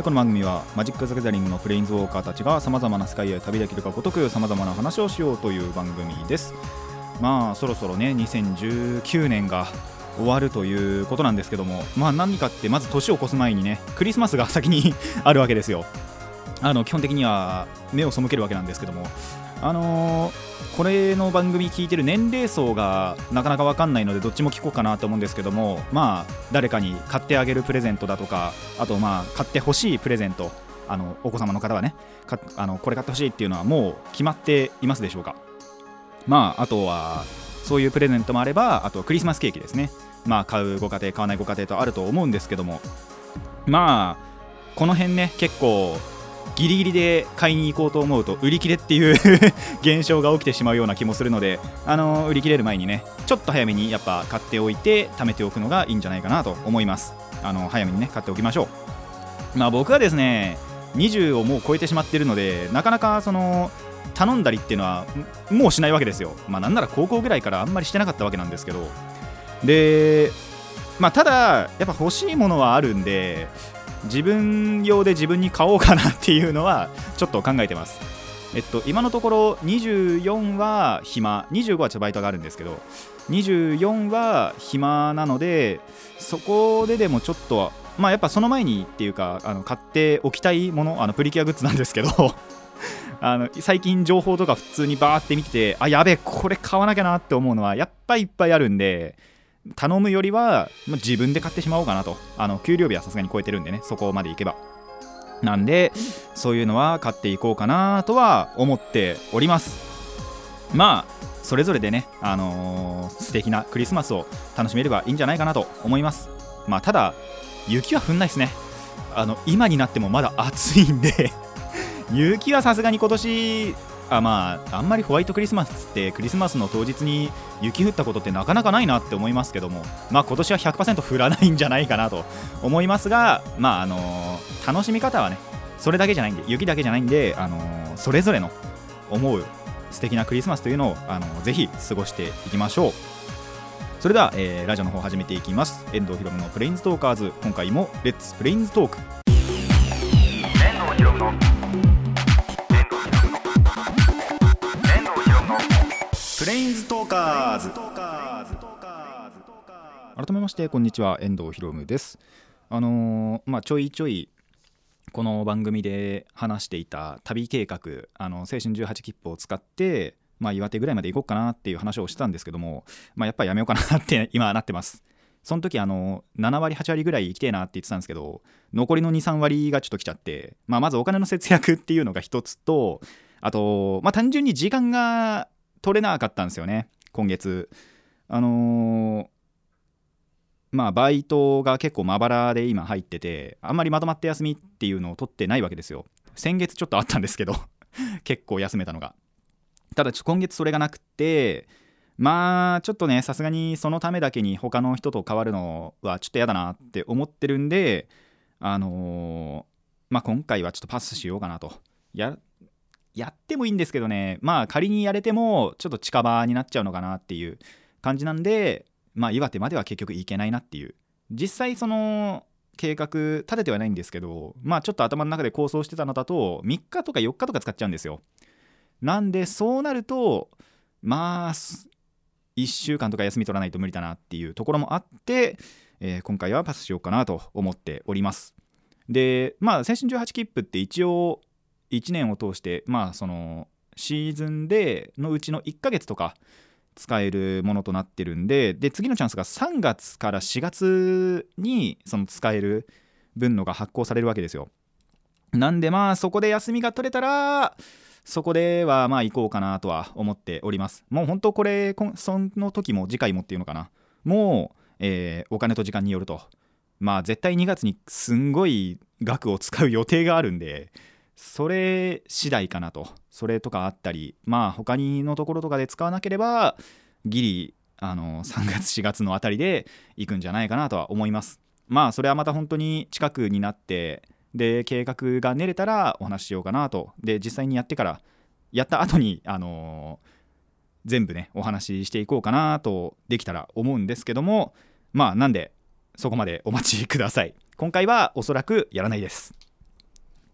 この番組はマジック・ザ・ギャザリングのプレインズウォーカーたちがさまざまな世界へ旅できるかごとくさまざまな話をしようという番組です。まあそろそろね2019年が終わるということなんですけどもまあ何かってまず年を越す前にねクリスマスが先に あるわけですよ。あの基本的には目を背けるわけなんですけどもあのーこれの番組聞いてる年齢層がなかなか分かんないのでどっちも聞こうかなと思うんですけどもまあ誰かに買ってあげるプレゼントだとかあとまあ買ってほしいプレゼント。あのお子様の方はねかあのこれ買ってほしいっていうのはもう決まっていますでしょうか。まああとはそういうプレゼントもあればあとクリスマスケーキですね。まあ買うご家庭買わないご家庭とあると思うんですけども。まあこの辺ね結構ギリギリで買いに行こうと思うと売り切れっていう 現象が起きてしまうような気もするのであの売り切れる前にねちょっと早めにやっぱ買っておいて貯めておくのがいいんじゃないかなと思います。あの早めにね買っておきましょう。まあ僕はですね20をもう超えてしまっているのでなかなかその頼んだりっていうのはもうしないわけですよ。まあなんなら高校ぐらいからあんまりしてなかったわけなんですけど。でまあただやっぱ欲しいものはあるんで自分用で自分に買おうかなっていうのはちょっと考えてます。えっと今のところ24は暇。25はちょっとバイトがあるんですけど24は暇なのでそこででもちょっとまあやっぱその前にっていうかあの買っておきたいものあのプリキュアグッズなんですけど あの最近情報とか普通にバーって見ててあやべえこれ買わなきゃなって思うのはやっぱいっぱいあるんで頼むよりはまあ自分で買ってしまおうかなと。あの給料日はさすがに超えてるんでね。そこまでいけば。なんでそういうのは買っていこうかなとは思っております。まあそれぞれでね、あのー素敵なクリスマスを楽しめればいいんじゃないかなと思います。まあただ雪は降んないですね。あの今になってもまだ暑いんで。雪はさすがに今年あまああんまりホワイトクリスマスってクリスマスの当日に雪降ったことってなかなかないなって思いますけどもまあ今年は100%降らないんじゃないかなと 思いますがまああのー楽しみ方はねそれだけじゃないんで雪だけじゃないんで、あのーそれぞれの思う素敵なクリスマスというのを、あのーぜひ過ごしていきましょう。それでは、えーラジオの方始めていきます。遠藤ひろむのプレインズトーカーズ。今回もレッツプレインズトーク。遠藤ひろむのズ。改めましてこんにちは。遠藤ひろむです。あのーまあちょいちょいこの番組で話していた旅計画あの青春18切符を使ってまあ岩手ぐらいまで行こうかなっていう話をしてたんですけどもまあやっぱりやめようかなって 今なってます。その時あの7割8割ぐらい行きてえなって言ってたんですけど残りの23割がちょっと来ちゃって、まあ、まずお金の節約っていうのが一つとあと、まあ、単純に時間が取れなかったんですよね。今月。あのーまあバイトが結構まばらで今入っててあんまりまとまった休みっていうのを取ってないわけですよ。先月ちょっとあったんですけど 結構休めたのが。ただちょ今月それがなくてまあちょっとねさすがにそのためだけに他の人と変わるのはちょっと嫌だなって思ってるんであのーまあ今回はちょっとパスしようかなと。ややってもいいんですけどね。まあ仮にやれてもちょっと近場になっちゃうのかなっていう感じなんでまあ岩手までは結局行けないなっていう。実際その計画立ててはないんですけどまあちょっと頭の中で構想してたのだと3日とか4日とか使っちゃうんですよ。なんでそうなるとまあ1週間とか休み取らないと無理だなっていうところもあって、えー今回はパスしようかなと思っております。でまあ青春18切符って一応1年を通してまあそのシーズンでのうちの1ヶ月とか使えるものとなってるんでで次のチャンスが3月から4月にその使える分のが発行されるわけですよ。なんでまあそこで休みが取れたらそこではまあ行こうかなとは思っております。もう本当これその時も次回もっていうのかな。もう、えーお金と時間によると。まあ絶対2月にすんごい額を使う予定があるんでそれ次第かなと。それとかあったりまあ他にのところとかで使わなければギリあの3月4月のあたりで行くんじゃないかなとは思います。まあそれはまた本当に近くになってで計画が練れたらお話ししようかなと。で実際にやってからやった後にあのー全部ねお話ししていこうかなとできたら思うんですけどもまあなんでそこまでお待ちください。今回はおそらくやらないです。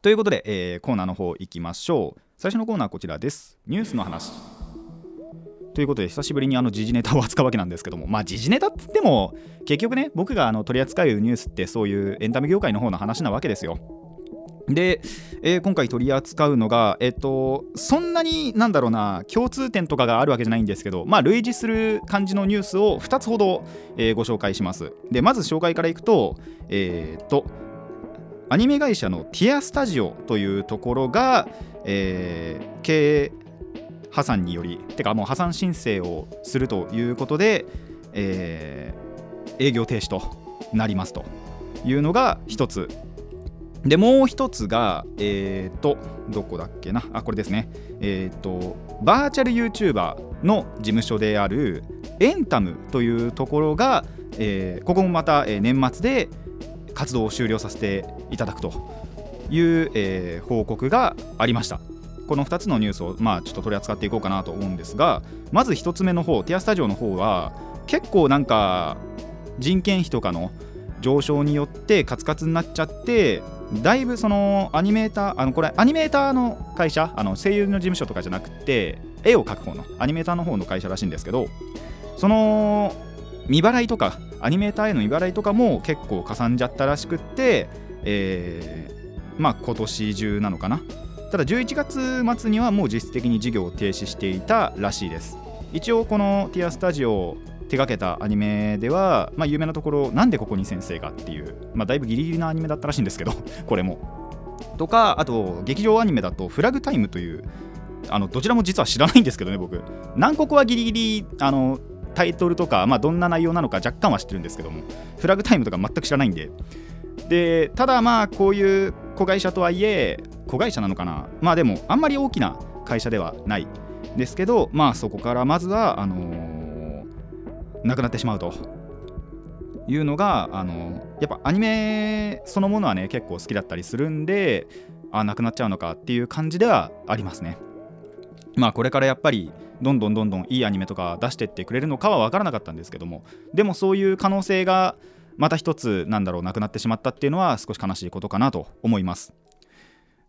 ということで、えーコーナーの方行きましょう。最初のコーナーはこちらです。ニュースの話。ということで久しぶりにあの時事ネタを扱うわけなんですけども。まあ時事ネタって言っても結局ね僕があの取り扱うニュースってそういうエンタメ業界の方の話なわけですよ。で、えー今回取り扱うのが、えっと、そんなになんだろうな共通点とかがあるわけじゃないんですけど、まあ、類似する感じのニュースを2つほど、えーご紹介します。でまず紹介からいくと、えっとアニメ会社のティアスタジオというところが、えー経営破産によりてかもう破産申請をするということで、えー営業停止となりますというのが一つ。でもう一つがえっ、とどこだっけな？あこれですね。えっ、とバーチャル YouTuber の事務所であるエンタムというところが、えーここもまた、えー年末で活動を終了させていただくという、えー報告がありました。この2つのニュースを、まあ、ちょっと取り扱っていこうかなと思うんですがまず1つ目の方ティアスタジオの方は結構なんか人件費とかの上昇によってカツカツになっちゃってだいぶそのアニメーターあのこれアニメーターの会社あの声優の事務所とかじゃなくて絵を描く方のアニメーターの方の会社らしいんですけどその未払いとかアニメーターへの未払いとかも結構かさんじゃったらしくって、えーまあ今年中なのかな。ただ11月末にはもう実質的に事業を停止していたらしいです。一応このティアスタジオを手掛けたアニメでは、まあ、有名なところなんでここに先生がっていう、まあ、だいぶギリギリなアニメだったらしいんですけど これも。とかあと劇場アニメだとフラグタイムというあのどちらも実は知らないんですけどね僕。南国はギリギリあのタイトルとか、まあ、どんな内容なのか若干は知ってるんですけどもフラグタイムとか全く知らないんで。でただまあこういう子会社とはいえ子会社なのかな？まあでもあんまり大きな会社ではない。ですけどまあそこからまずはあのーなくなってしまうと。いうのがあのやっぱアニメそのものはね結構好きだったりするんであなくなっちゃうのかっていう感じではありますね。まあこれからやっぱりどんどんどんどんいいアニメとか出してってくれるのかは分からなかったんですけどもでもそういう可能性がまた一つなんだろうなくなってしまったっていうのは少し悲しいことかなと思います。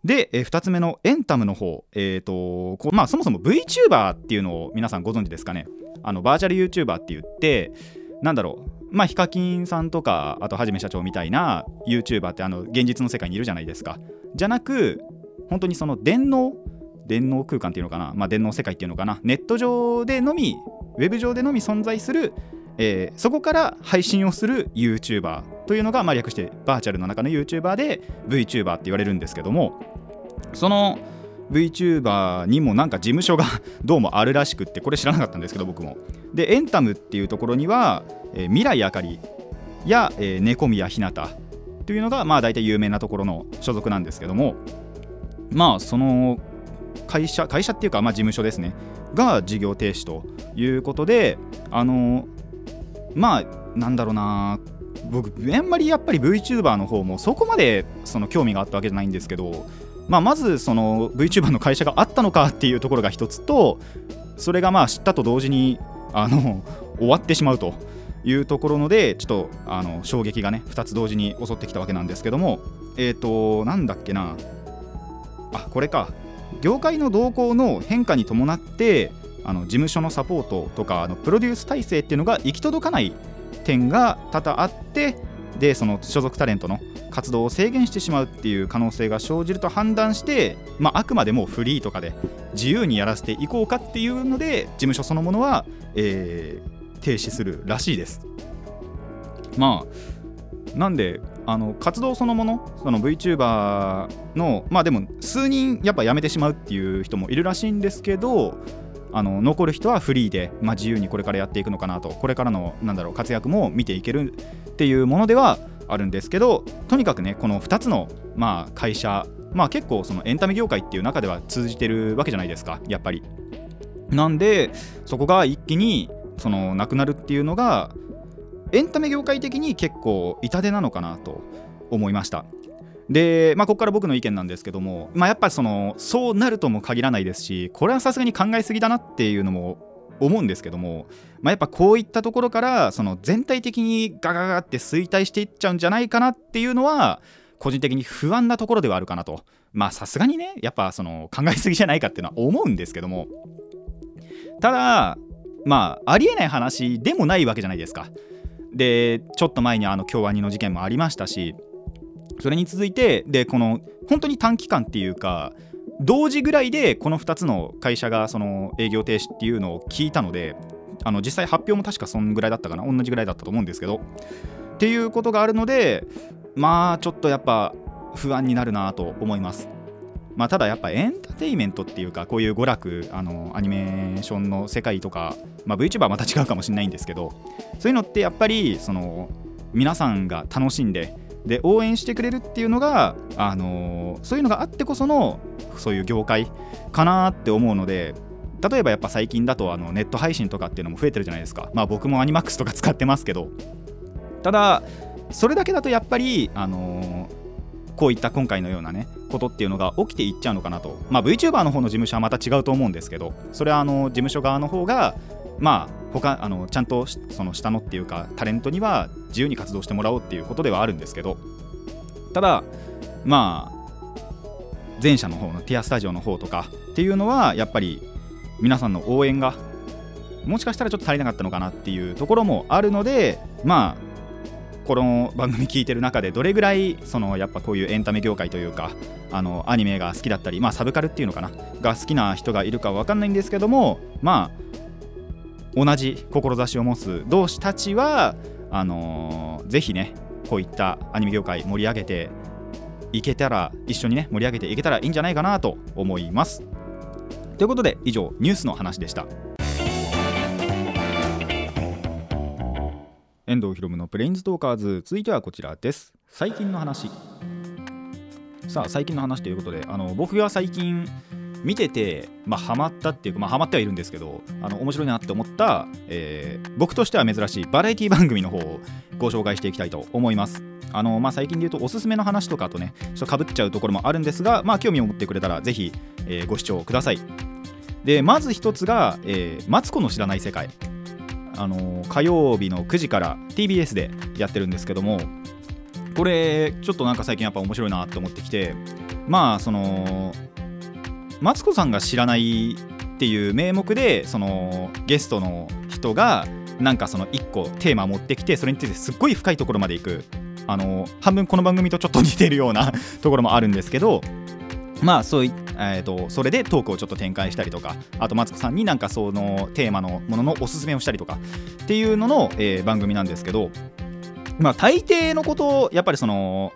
で、え2つ目のエンタムの方、えーとこまあ、そもそも VTuber っていうのを皆さんご存知ですかね？あのバーチャル YouTuber って言ってなんだろうまあヒカキンさんとかあとはじめ社長みたいな YouTuber ってあの現実の世界にいるじゃないですか。じゃなく本当にその電脳電脳空間っていうのかな、まあ、電脳世界っていうのかな？ネット上でのみウェブ上でのみ存在する、えーそこから配信をする YouTuber というのが、まあ、略してバーチャルの中の YouTuber で VTuber って言われるんですけどもその VTuber にもなんか事務所が どうもあるらしくってこれ知らなかったんですけど僕も。でエンタムっていうところには、えー未来あかりや、えー、猫宮ひなたというのがまあ大体有名なところの所属なんですけどもまあその会社会社っていうかまあ事務所ですね。が事業停止ということであのまあなんだろうな。僕あんまりやっぱり VTuber の方もそこまでその興味があったわけじゃないんですけど、まあ、まずその VTuber の会社があったのかっていうところが一つとそれがまあ知ったと同時にあの終わってしまうというところのでちょっとあの衝撃がね2つ同時に襲ってきたわけなんですけどもえっ、となんだっけな。あこれか。業界の動向の変化に伴ってあの事務所のサポートとかあのプロデュース体制っていうのが行き届かない点が多々あってでその所属タレントの活動を制限してしまうっていう可能性が生じると判断して、まあ、あくまでもフリーとかで自由にやらせていこうかっていうので事務所そのものは、えー停止するらしいです。まあなんであの活動そのものその VTuber のまあでも数人やっぱ辞めてしまうっていう人もいるらしいんですけどあの残る人はフリーで、まあ、自由にこれからやっていくのかなとこれからのなんだろう活躍も見ていけるっていうものではあるんですけどとにかくねこの2つの、まあ、会社まあ結構そのエンタメ業界っていう中では通じてるわけじゃないですかやっぱり。なんでそこが一気にそのなくなるっていうのがエンタメ業界的に結構痛手なのかなと思いました。で、まあ、ここから僕の意見なんですけども、まあ、やっぱそのそうなるとも限らないですしこれはさすがに考えすぎだなっていうのも思うんですけども、まあ、やっぱこういったところからその全体的にガガガって衰退していっちゃうんじゃないかなっていうのは個人的に不安なところではあるかなと。まあさすがにねやっぱその考えすぎじゃないかっていうのは思うんですけども。ただまあありえない話でもないわけじゃないですか。でちょっと前にあの京アニの事件もありましたしそれに続いてでこの本当に短期間っていうか同時ぐらいでこの2つの会社がその営業停止っていうのを聞いたのであの実際発表も確かそんぐらいだったかな同じぐらいだったと思うんですけどっていうことがあるのでまあちょっとやっぱ不安になるなと思います。まあただやっぱエンターテインメントっていうかこういう娯楽あのアニメーションの世界とか、まあ、VTuber はまた違うかもしれないんですけどそういうのってやっぱりその皆さんが楽しんでで応援してくれるっていうのが、あのそういうのがあってこそのそういう業界かなって思うので例えばやっぱ最近だとあのネット配信とかっていうのも増えてるじゃないですか。まあ僕もアニマックスとか使ってますけど。ただそれだけだとやっぱり、あのこういった今回のようなねことっていうのが起きていっちゃうのかなと。まあ VTuber の方の事務所はまた違うと思うんですけどそれはあの事務所側の方がまあ他あのちゃんとその下のっていうかタレントには自由に活動してもらおうっていうことではあるんですけどただまあ前者の方のティアスタジオの方とかっていうのはやっぱり皆さんの応援がもしかしたらちょっと足りなかったのかなっていうところもあるのでまあこの番組聞いてる中でどれぐらいそのやっぱこういうエンタメ業界というかあのアニメが好きだったりまあサブカルっていうのかな？が好きな人がいるかわかんないんですけどもまあ同じ志を持つ同志たちはあのーぜひねこういったアニメ業界盛り上げていけたら一緒にね盛り上げていけたらいいんじゃないかなと思います。ということで以上ニュースの話でした。遠藤ひろむのプレインズトーカーズ。続いてはこちらです。最近の話。さあ最近の話ということであの僕が最近見てて、まあ、ハマったっていうか、まあ、ハマってはいるんですけどあの面白いなって思った、えー僕としては珍しいバラエティ番組の方をご紹介していきたいと思います。あの、まあ、最近で言うとおすすめの話とかとねちょっとかぶっちゃうところもあるんですが、まあ、興味を持ってくれたらぜひ、えーご視聴ください。でまず一つが、えーマツコの知らない世界」あの火曜日の9時から TBS でやってるんですけどもこれちょっとなんか最近やっぱ面白いなって思ってきてまあそのマツコさんが知らないっていう名目でそのゲストの人がなんかその1個テーマ持ってきてそれについてすっごい深いところまで行く。あの半分この番組とちょっと似てるような ところもあるんですけどまあそういえー、とそれでトークをちょっと展開したりとかあとマツコさんになんかそのテーマのもののおすすめをしたりとかっていうのの、えー番組なんですけどまあ大抵のことをやっぱりその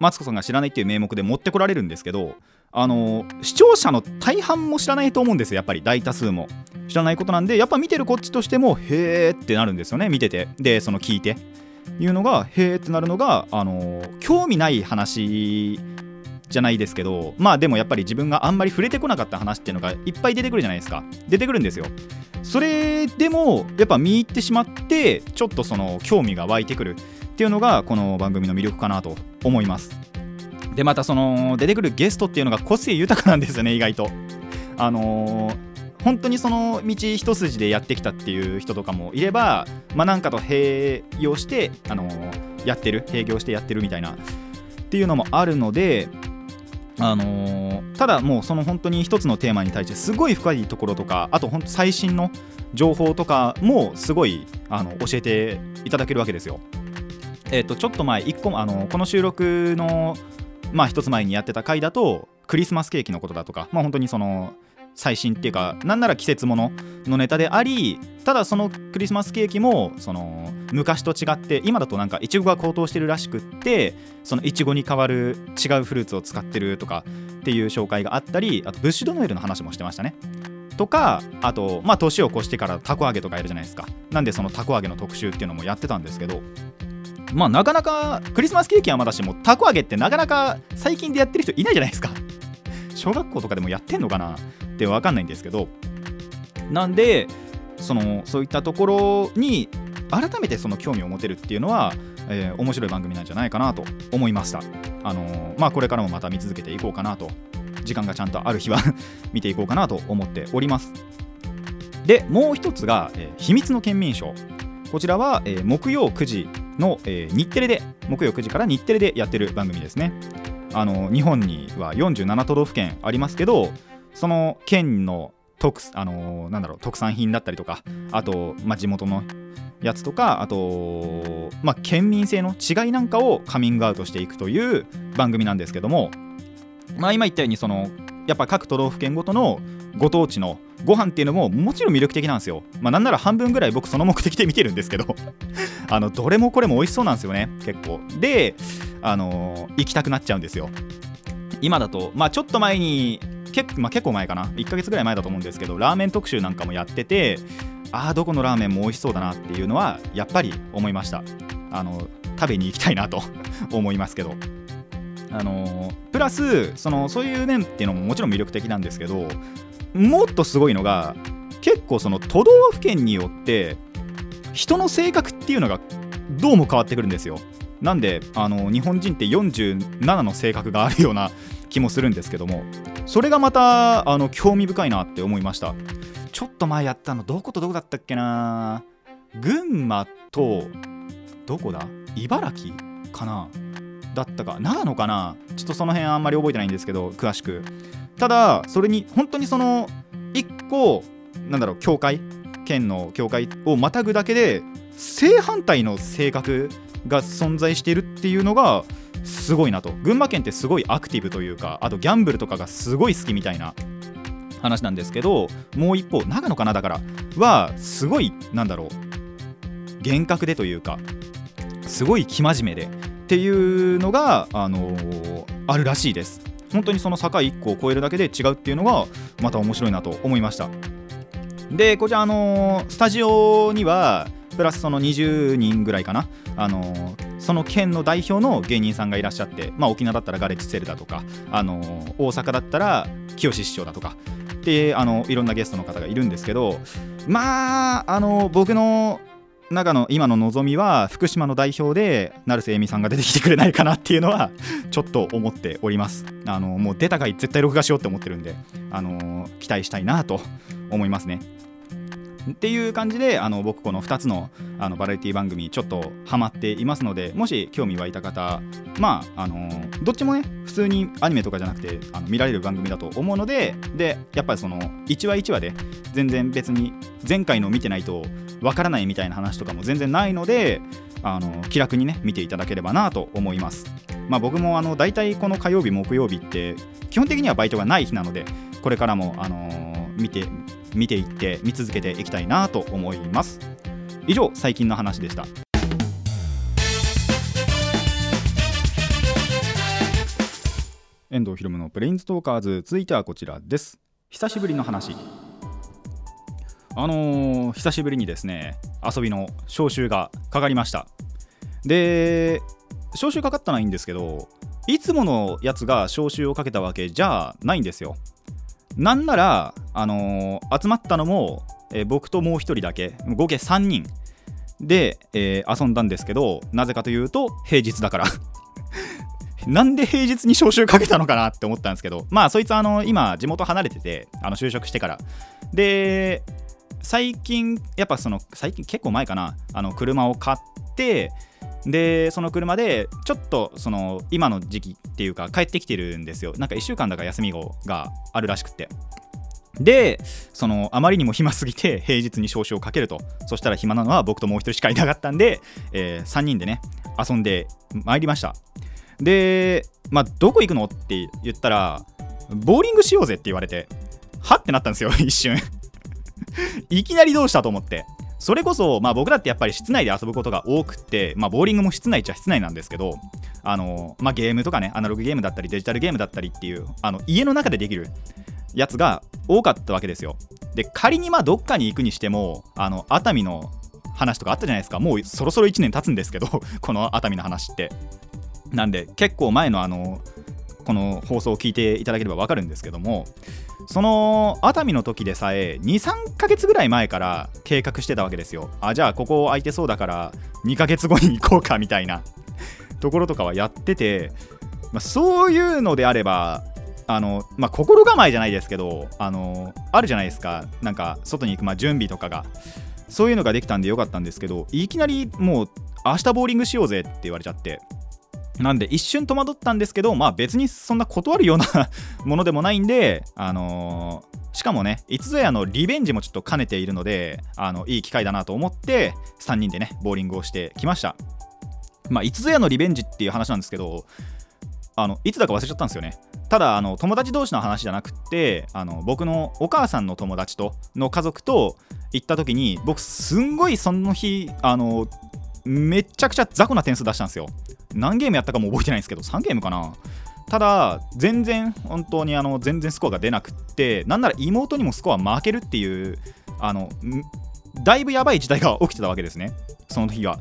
マツコさんが知らないっていう名目で持ってこられるんですけどあの視聴者の大半も知らないと思うんですよやっぱり大多数も。知らないことなんでやっぱ見てるこっちとしてもへーってなるんですよね見てて。でその聞いて。いうのがへーってなるのがあの興味ない話じゃないですけどまあでもやっぱり自分があんまり触れてこなかった話っていうのがいっぱい出てくるじゃないですか。出てくるんですよ。それでもやっぱ見入ってしまってちょっとその興味が湧いてくるっていうのがこの番組の魅力かなと思います。でまたその出てくるゲストっていうのが個性豊かなんですよね意外と。あのー本当にその道一筋でやってきたっていう人とかもいればまあなんかと併用してあのーやってる併業してやってるみたいなっていうのもあるのであのーただもうその本当に一つのテーマに対してすごい深いところとかあと本当最新の情報とかもすごいあの教えていただけるわけですよ。えっとちょっと前1個あのこの収録のまあ一つ前にやってた回だとクリスマスケーキのことだとかまあ本当にその最新っていうかなんなら季節もののネタでありただそのクリスマスケーキもその昔と違って今だとなんかイチゴが高騰してるらしくってそのイチゴに代わる違うフルーツを使ってるとかっていう紹介があったりあとブッシュドノエルの話もしてましたね。とかあとまあ年を越してからたこ揚げとかやるじゃないですか。なんでそのたこ揚げの特集っていうのもやってたんですけどまあなかなかクリスマスケーキはまだしもたこ揚げってなかなか最近でやってる人いないじゃないですか。小学校とかでもやってんのかな。って分かんないんですけどなんでそのそういったところに改めてその興味を持てるっていうのは、えー面白い番組なんじゃないかなと思いました。あのーまあこれからもまた見続けていこうかなと時間がちゃんとある日は 見ていこうかなと思っております。でもう一つが、えー秘密の県民賞。こちらは、えー木曜9時の、えー日テレで木曜9時から日テレでやってる番組ですね。あの日本には47都道府県ありますけどその県の特,、あのなんだろう特産品だったりとかあと、まあ、地元のやつとかあと、まあ、県民性の違いなんかをカミングアウトしていくという番組なんですけども、まあ、今言ったようにそのやっぱ各都道府県ごとのご当地のご飯っていうのももちろん魅力的なんですよ。まあ、なんなら半分ぐらい僕その目的で見てるんですけど あのどれもこれも美味しそうなんですよね結構。で、あのー行きたくなっちゃうんですよ。今だと、まあ、ちょっと前に結,、まあ、結構前かな？1ヶ月ぐらい前だと思うんですけどラーメン特集なんかもやっててああどこのラーメンも美味しそうだなっていうのはやっぱり思いました。あの食べに行きたいなと 思いますけど。あのプラスそのそういう面っていうのももちろん魅力的なんですけどもっとすごいのが結構その都道府県によって人の性格っていうのがどうも変わってくるんですよ。なんであの日本人って47の性格があるような気もするんですけどもそれがまたあの興味深いなって思いました。ちょっと前やったのどことどこだったっけな？群馬とどこだ？茨城かな？だったか？長野かな？ちょっとその辺あんまり覚えてないんですけど詳しく。ただそれに本当にその1個なんだろう境界県の境界をまたぐだけで正反対の性格が存在しているっていうのがすごいなと。群馬県ってすごいアクティブというかあとギャンブルとかがすごい好きみたいな話なんですけどもう一方長野かなだからはすごいなんだろう厳格でというかすごい生真面目でっていうのが、あのーあるらしいです。本当にその境1個を越えるだけで違うっていうのがまた面白いなと思いました。でこちらあのースタジオにはプラスその20人ぐらいかな。あのーその県の代表の芸人さんがいらっしゃって、まあ、沖縄だったらガレッジセルだとか、あのー大阪だったら清志師匠だとか。であのいろんなゲストの方がいるんですけどまああの僕の中の今の望みは福島の代表で成瀬恵美さんが出てきてくれないかなっていうのはちょっと思っております。あのもう出た回絶対録画しようって思ってるんであの期待したいなと思いますね。っていう感じであの僕この2つのあのバラエティ番組ちょっとハマっていますのでもし興味湧いた方まああのどっちもね普通にアニメとかじゃなくてあの見られる番組だと思うのででやっぱりその1話1話で全然別に前回の見てないとわからないみたいな話とかも全然ないのであの気楽にね見ていただければなと思います。まあ僕もあの大体この火曜日木曜日って基本的にはバイトがない日なのでこれからもあの見て見ていって見続けていきたいなと思います。以上最近の話でした。遠藤ひろむのプレインズトーカーズ。続いてはこちらです。久しぶりの話。あのー久しぶりにですね遊びの招集がかかりました。で招集かかったのはいいんですけどいつものやつが招集をかけたわけじゃないんですよ。なんなら、あのー集まったのも、えー僕ともう1人だけ合計3人。で、えー遊んだんですけどなぜかというと平日だから。なんで平日に招集かけたのかなって思ったんですけどまあそいつあの今地元離れててあの就職してから。で最近やっぱその最近結構前かな。あの車を買ってでその車でちょっとその今の時期っていうか帰ってきてるんですよ。なんか1週間だから休みがあるらしくて。でそのあまりにも暇すぎて平日に招集をかけると。そしたら暇なのは僕ともう一人しかいなかったんで、え3人でね遊んでまいりました。でまあどこ行くのって言ったらボーリングしようぜって言われてはってなったんですよ一瞬。いきなりどうしたと思って。それこそ、まあ、僕だってやっぱり室内で遊ぶことが多くて、まあ、ボーリングも室内っちゃ室内なんですけどあの、まあ、ゲームとかねアナログゲームだったりデジタルゲームだったりっていうあの家の中でできるやつが多かったわけですよ。で仮にまあどっかに行くにしてもあの熱海の話とかあったじゃないですか。もうそろそろ1年経つんですけど この熱海の話って。なんで結構前のあのこの放送を聞いていただければ分かるんですけどもその熱海の時でさえ23ヶ月ぐらい前から計画してたわけですよ。あじゃあここ空いてそうだから2ヶ月後に行こうかみたいな。ところとかはやってて、まあ、そういうのであればあの、まあ、心構えじゃないですけどあのあるじゃないですか。なんか外に行く、まあ、準備とかが。そういうのができたんでよかったんですけどいきなりもう明日ボーリングしようぜって言われちゃって。なんで一瞬戸惑ったんですけどまあ別にそんな断るような ものでもないんであのー、しかもねいつぞやのリベンジもちょっと兼ねているのであのいい機会だなと思って3人でねボーリングをしてきました。まあいつぞやのリベンジっていう話なんですけどあのいつだか忘れちゃったんですよね。ただあの友達同士の話じゃなくってあの僕のお母さんの友達との家族と行った時に僕すんごいその日あのめちゃくちゃ雑魚な点数出したんですよ。何ゲームやったかも覚えてないんですけど3ゲームかな。ただ全然本当にあの全然スコアが出なくってなんなら妹にもスコア負けるっていうあのだいぶやばい事態が起きてたわけですね。その日は。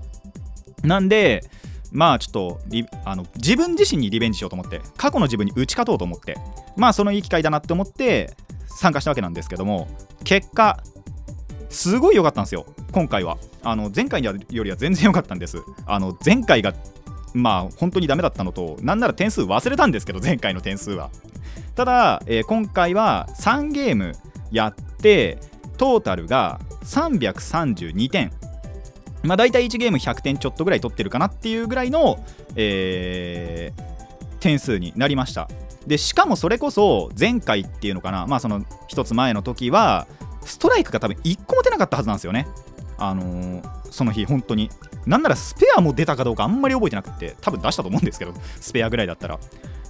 なんでまあちょっとあの自分自身にリベンジしようと思って過去の自分に打ち勝とうと思ってまあそのいい機会だなって思って参加したわけなんですけども結果すごい良かったんですよ。今回は。あの前回よりは全然良かったんです。あの前回がまあ本当にダメだったのとなんなら点数忘れたんですけど前回の点数は。ただ、えー、今回は3ゲームやってトータルが332点。まあ、大体1ゲーム100点ちょっとぐらい取ってるかなっていうぐらいの、えー、点数になりました。でしかもそれこそ前回っていうのかな。まあその1つ前の時はストライクが多分1個も出なかったはずなんですよね。あのー、その日本当になんならスペアも出たかどうかあんまり覚えてなくて多分出したと思うんですけどスペアぐらいだったら。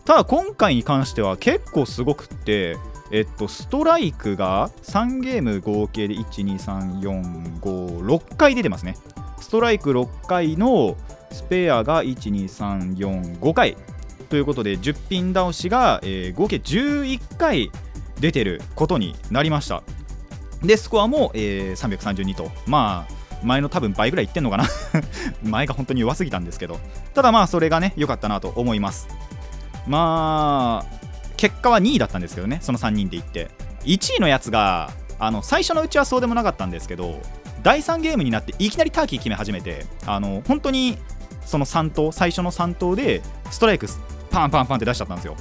ただ今回に関しては結構すごくってえっと、ストライクが3ゲーム合計で12345回出てますね。ストライク6回のスペアが12345回ということで10ピン倒しが、えー、合計11回出てることになりました。でスコアも、えー、332と。まあ前の多分倍ぐらいいってんのかな。前が本当に弱すぎたんですけど。ただまあそれがね良かったなと思います。まあ結果は2位だったんですけどねその3人で行って。1位のやつがあの最初のうちはそうでもなかったんですけど第3ゲームになっていきなりターキー決め始めてあの本当にその3投最初の3投でストライクパンパンパンって出しちゃったんですよ。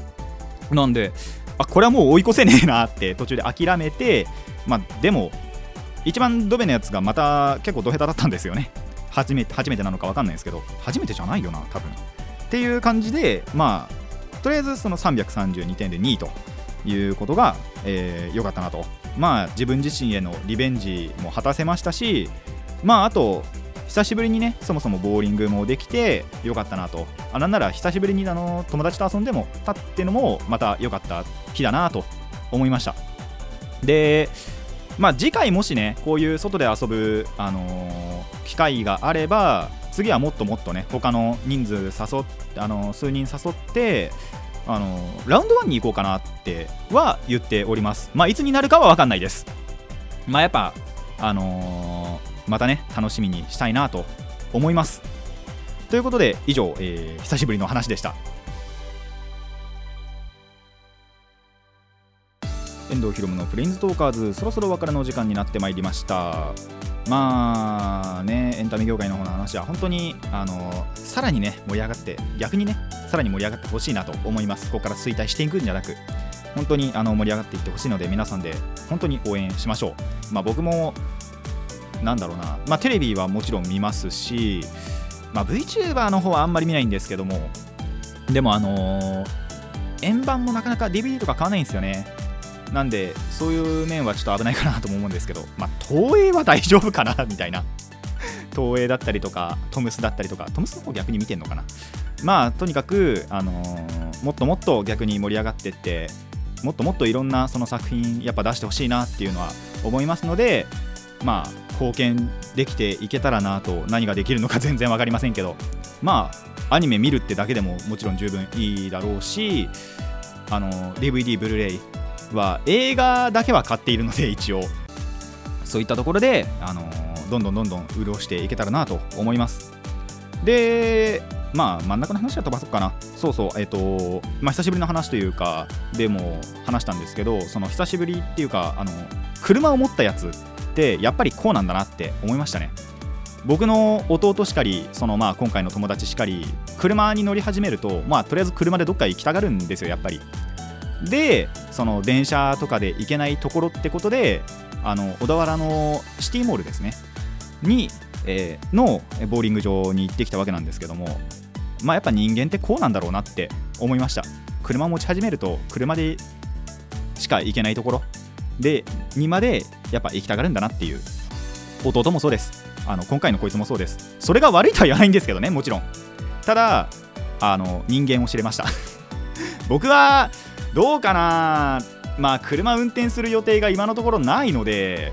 なんであこれはもう追い越せねえなって途中で諦めてまあでも一番ドベのやつがまた結構ドヘタだったんですよね。初めて初めてなのか分かんないですけど。初めてじゃないよな多分。っていう感じでまあとりあえずその332点で2位ということが良、えー、かったなと。まあ自分自身へのリベンジも果たせましたしまああと久しぶりにねそもそもボーリングもできてよかったなと。あなんなら久しぶりにあの友達と遊んでもたってのもまた良かった日だなと思いました。でまあ次回もしねこういう外で遊ぶ、あのー、機会があれば次はもっともっとね他の人数誘っあの数人誘ってあのラウンド1に行こうかなっては言っております。まあいつになるかは分かんないです。まあやっぱあの、またね楽しみにしたいなと思います。ということで以上、え、久しぶりの話でした。遠藤ひろむのプレインズトーカーズそろそろお別れのお時間になってまいりました。まあねエンタメ業界の方の話は本当にあのさらにね盛り上がって逆にねさらに盛り上がってほしいなと思います。ここから衰退していくんじゃなく本当にあの盛り上がっていってほしいので皆さんで本当に応援しましょう。まあ僕もなんだろうな。まあテレビはもちろん見ますしまあ VTuber の方はあんまり見ないんですけどもでもあのー、円盤もなかなか DVD とか買わないんですよね。なんでそういう面はちょっと危ないかなとも思うんですけどまあ東映は大丈夫かなみたいな。東映だったりとかトムスだったりとかトムスの方逆に見てんのかな。まあとにかく、あのー、もっともっと逆に盛り上がってってもっともっといろんなその作品やっぱ出してほしいなっていうのは思いますのでまあ貢献できていけたらなと何ができるのか 全然分かりませんけどまあアニメ見るってだけでももちろん十分いいだろうしあの DVD ブルーレイは映画だけは買っているので一応。そういったところで、あのどんどんどんどん潤していけたらなと思います。でまあ真ん中の話は飛ばそうかな。そうそうえっ、とまあ久しぶりの話というかでも話したんですけどその久しぶりっていうかあの車を持ったやつってやっぱりこうなんだなって思いましたね。僕の弟しかりそのまあ今回の友達しかり車に乗り始めるとまあとりあえず車でどっか行きたがるんですよやっぱり。でその電車とかで行けないところってことであの小田原のシティモールですね。に、えーのボーリング場に行ってきたわけなんですけどもまあやっぱ人間ってこうなんだろうなって思いました。車持ち始めると車でしか行けないところ。でにまでやっぱ行きたがるんだなっていう。弟もそうです。あの今回のこいつもそうです。それが悪いとは言わないんですけどねもちろん。ただあの人間を知れました。僕はどうかな。まあ車運転する予定が今のところないので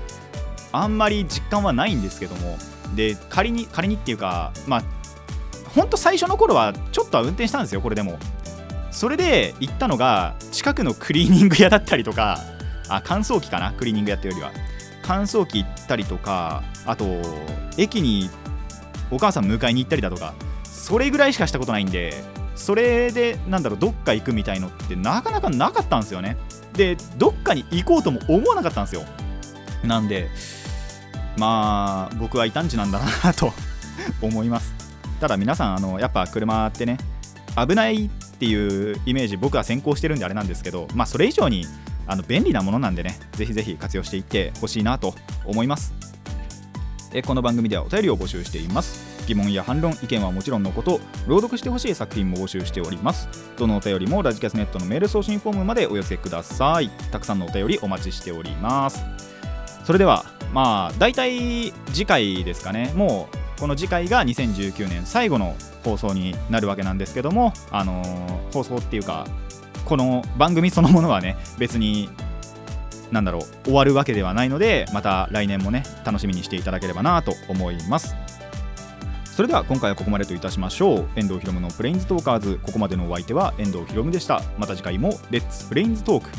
あんまり実感はないんですけども。で仮に仮にっていうかまあほんと最初の頃はちょっとは運転したんですよこれでも。それで行ったのが近くのクリーニング屋だったりとかあ乾燥機かなクリーニング屋っていうよりは。乾燥機行ったりとかあと駅にお母さん迎えに行ったりだとかそれぐらいしかしたことないんでそれでなんだろうどっか行くみたいのってなかなかなかったんですよね。でどっかに行こうとも思わなかったんですよ。なんでまあ僕は異端児なんだなと 思います。ただ皆さんあのやっぱ車ってね危ないっていうイメージ僕は先行してるんであれなんですけどまあそれ以上にあの便利なものなんでねぜひぜひ活用していってほしいなと思います。す。えこの番組ではお便りを募集しています。疑問や反論意見はもちろんのこと朗読してほしい作品も募集しております。どのお便りもラジキャスネットのメール送信フォームまでお寄せください。たくさんのお便りお待ちしております。それではまあ大体次回ですかね。もうこの次回が2019年最後の放送になるわけなんですけどもあのー放送っていうかこの番組そのものはね別になんだろう終わるわけではないのでまた来年もね楽しみにしていただければなと思います。それでは今回はここまでといたしましょう。遠藤ひろむのプレインズトーカーズここまでのお相手は遠藤ひろむでした。また次回もレッツプレインズトーク